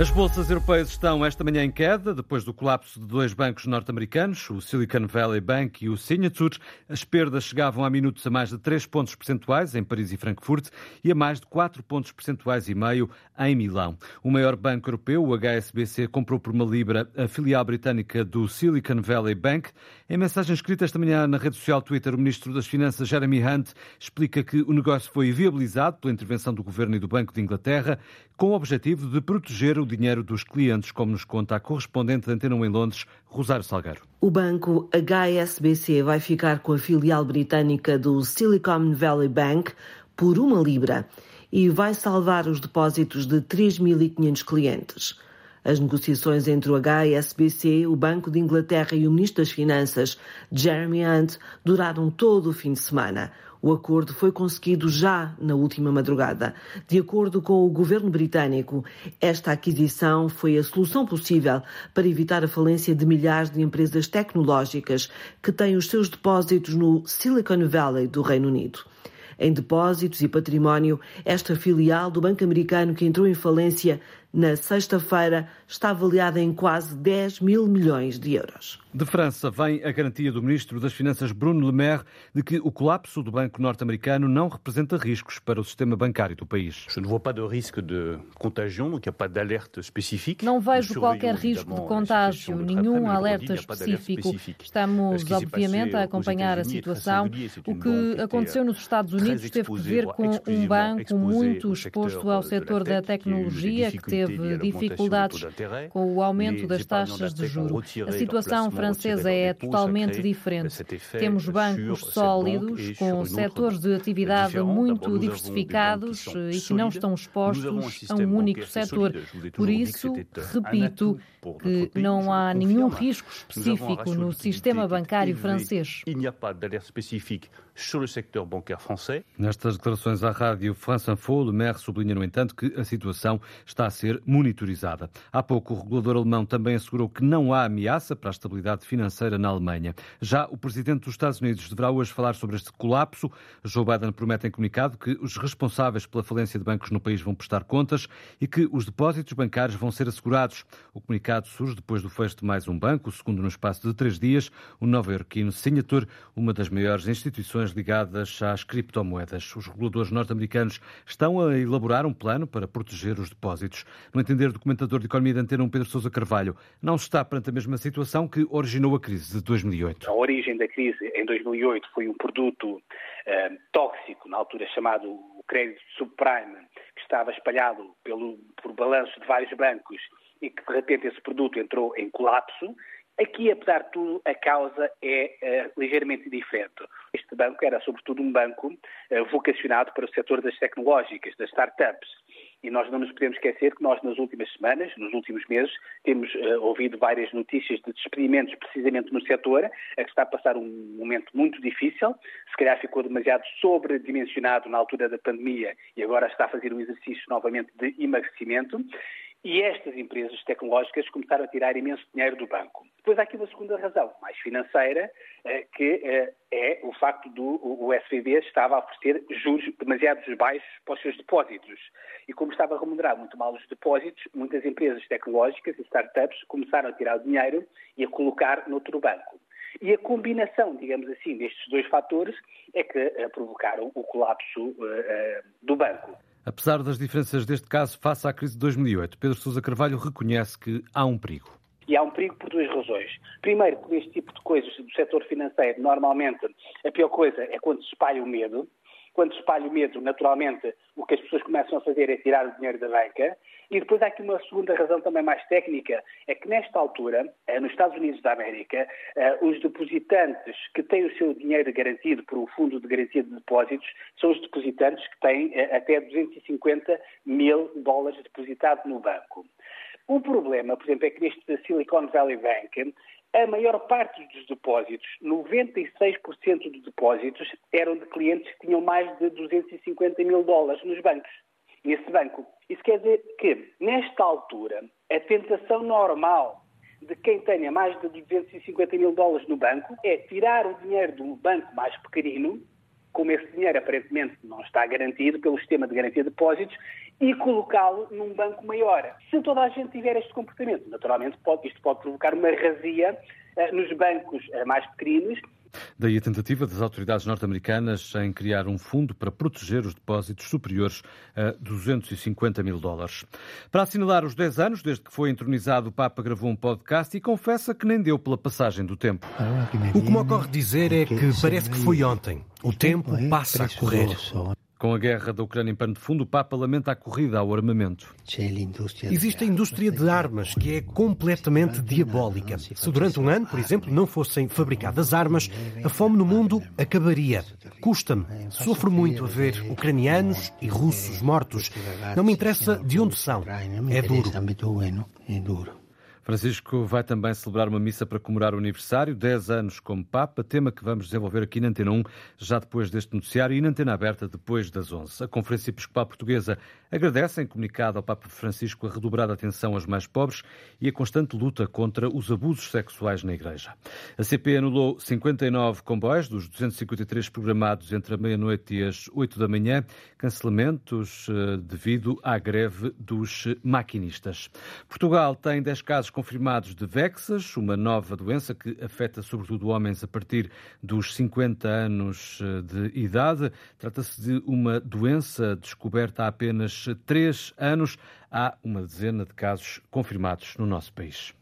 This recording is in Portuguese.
As bolsas europeias estão esta manhã em queda, depois do colapso de dois bancos norte-americanos, o Silicon Valley Bank e o Signature. As perdas chegavam há minutos a mais de 3 pontos percentuais em Paris e Frankfurt e a mais de 4 pontos percentuais e meio em Milão. O maior banco europeu, o HSBC, comprou por uma libra a filial britânica do Silicon Valley Bank. Em mensagem escrita esta manhã na rede social Twitter, o ministro das Finanças, Jeremy Hunt, explica que o negócio foi viabilizado pela intervenção do governo e do Banco de Inglaterra, com o objetivo de proteger o dinheiro dos clientes, como nos conta a correspondente da Antena 1 em Londres, Rosário Salgueiro. O banco HSBC vai ficar com a filial britânica do Silicon Valley Bank por uma libra e vai salvar os depósitos de 3.500 clientes. As negociações entre o HSBC, o Banco de Inglaterra e o Ministro das Finanças, Jeremy Hunt, duraram todo o fim de semana. O acordo foi conseguido já na última madrugada. De acordo com o governo britânico, esta aquisição foi a solução possível para evitar a falência de milhares de empresas tecnológicas que têm os seus depósitos no Silicon Valley do Reino Unido em depósitos e património, esta filial do Banco Americano que entrou em falência na sexta-feira está avaliada em quase 10 mil milhões de euros. De França vem a garantia do ministro das Finanças Bruno Le Maire de que o colapso do banco norte-americano não representa riscos para o sistema bancário do país. Je ne vois pas de risque de contagion, donc il n'y a pas d'alerte spécifique. Não vejo qualquer risco de contágio, nenhum alerta específico. Estamos, obviamente, a acompanhar a situação. O que aconteceu nos Estados Unidos teve que ver com um banco muito exposto ao setor da tecnologia, que teve dificuldades com o aumento das taxas de juros. A situação francesa é totalmente diferente. Temos bancos sólidos, com setores de atividade muito diversificados e que não estão expostos a um único setor. Por isso, repito que não há nenhum risco específico no sistema bancário francês. Nestas declarações à rádio France Info, Le Maire sublinha, no entanto, que a situação está a ser monitorizada. Há pouco, o regulador alemão também assegurou que não há ameaça para a estabilidade financeira na Alemanha. Já o presidente dos Estados Unidos deverá hoje falar sobre este colapso. Joe Biden promete em comunicado que os responsáveis pela falência de bancos no país vão prestar contas e que os depósitos bancários vão ser assegurados. O comunicado surge depois do fecho de mais um banco, o segundo no espaço de três dias, o nova-iorquino Signature, uma das maiores instituições ligadas às criptomoedas. Os reguladores norte-americanos estão a elaborar um plano para proteger os depósitos. No entender do comentador de Economia da Antena, Pedro Sousa Carvalho, não se está perante a mesma situação que originou a crise de 2008. A origem da crise em 2008 foi um produto eh, tóxico, na altura chamado crédito subprime, que estava espalhado pelo, por balanços de vários bancos e que de repente esse produto entrou em colapso. Aqui, apesar de tudo, a causa é uh, ligeiramente diferente. Este banco era, sobretudo, um banco uh, vocacionado para o setor das tecnológicas, das startups. E nós não nos podemos esquecer que nós, nas últimas semanas, nos últimos meses, temos uh, ouvido várias notícias de despedimentos precisamente no setor, a que está a passar um momento muito difícil. Se calhar ficou demasiado sobredimensionado na altura da pandemia e agora está a fazer um exercício novamente de emagrecimento. E estas empresas tecnológicas começaram a tirar imenso dinheiro do banco. Depois há aqui uma segunda razão, mais financeira, que é o facto do o SVB estava a oferecer juros demasiado baixos para os seus depósitos. E como estava a remunerar muito mal os depósitos, muitas empresas tecnológicas e startups começaram a tirar o dinheiro e a colocar noutro banco. E a combinação, digamos assim, destes dois fatores é que provocaram o colapso do banco. Apesar das diferenças deste caso face à crise de 2008, Pedro Sousa Carvalho reconhece que há um perigo. E há um perigo por duas razões. Primeiro, que este tipo de coisas do setor financeiro, normalmente, a pior coisa é quando se espalha o medo. Quando se espalha o medo, naturalmente, o que as pessoas começam a fazer é tirar o dinheiro da banca. E depois há aqui uma segunda razão também mais técnica, é que nesta altura, nos Estados Unidos da América, os depositantes que têm o seu dinheiro garantido por um fundo de garantia de depósitos são os depositantes que têm até 250 mil dólares depositados no banco. O problema, por exemplo, é que neste Silicon Valley Bank, a maior parte dos depósitos, 96% dos depósitos, eram de clientes que tinham mais de 250 mil dólares nos bancos, nesse banco. Isso quer dizer que, nesta altura, a tentação normal de quem tenha mais de 250 mil dólares no banco é tirar o dinheiro do banco mais pequenino, como esse dinheiro aparentemente não está garantido pelo sistema de garantia de depósitos, e colocá-lo num banco maior. Se toda a gente tiver este comportamento, naturalmente pode, isto pode provocar uma razia uh, nos bancos uh, mais pequenos Daí a tentativa das autoridades norte-americanas em criar um fundo para proteger os depósitos superiores a 250 mil dólares. Para assinalar os 10 anos desde que foi entronizado, o Papa gravou um podcast e confessa que nem deu pela passagem do tempo. O que me ocorre dizer é que parece que foi ontem. O tempo passa a correr. Com a guerra da Ucrânia em pano de fundo, o Papa lamenta a corrida ao armamento. Existe a indústria de armas que é completamente diabólica. Se durante um ano, por exemplo, não fossem fabricadas armas, a fome no mundo acabaria. Custa-me. Sofro muito a ver ucranianos e russos mortos. Não me interessa de onde são. É duro. Francisco vai também celebrar uma missa para comemorar o aniversário, 10 anos como Papa, tema que vamos desenvolver aqui na Antena 1, já depois deste noticiário e na Antena Aberta depois das 11. A Conferência Episcopal Portuguesa agradece em comunicado ao Papa Francisco a redobrada atenção aos mais pobres e a constante luta contra os abusos sexuais na Igreja. A CP anulou 59 comboios dos 253 programados entre a meia-noite e as 8 da manhã, cancelamentos eh, devido à greve dos maquinistas. Portugal tem 10 casos confirmados de Vexas, uma nova doença que afeta sobretudo homens a partir dos 50 anos eh, de idade. Trata-se de uma doença descoberta há apenas três anos. Há uma dezena de casos confirmados no nosso país.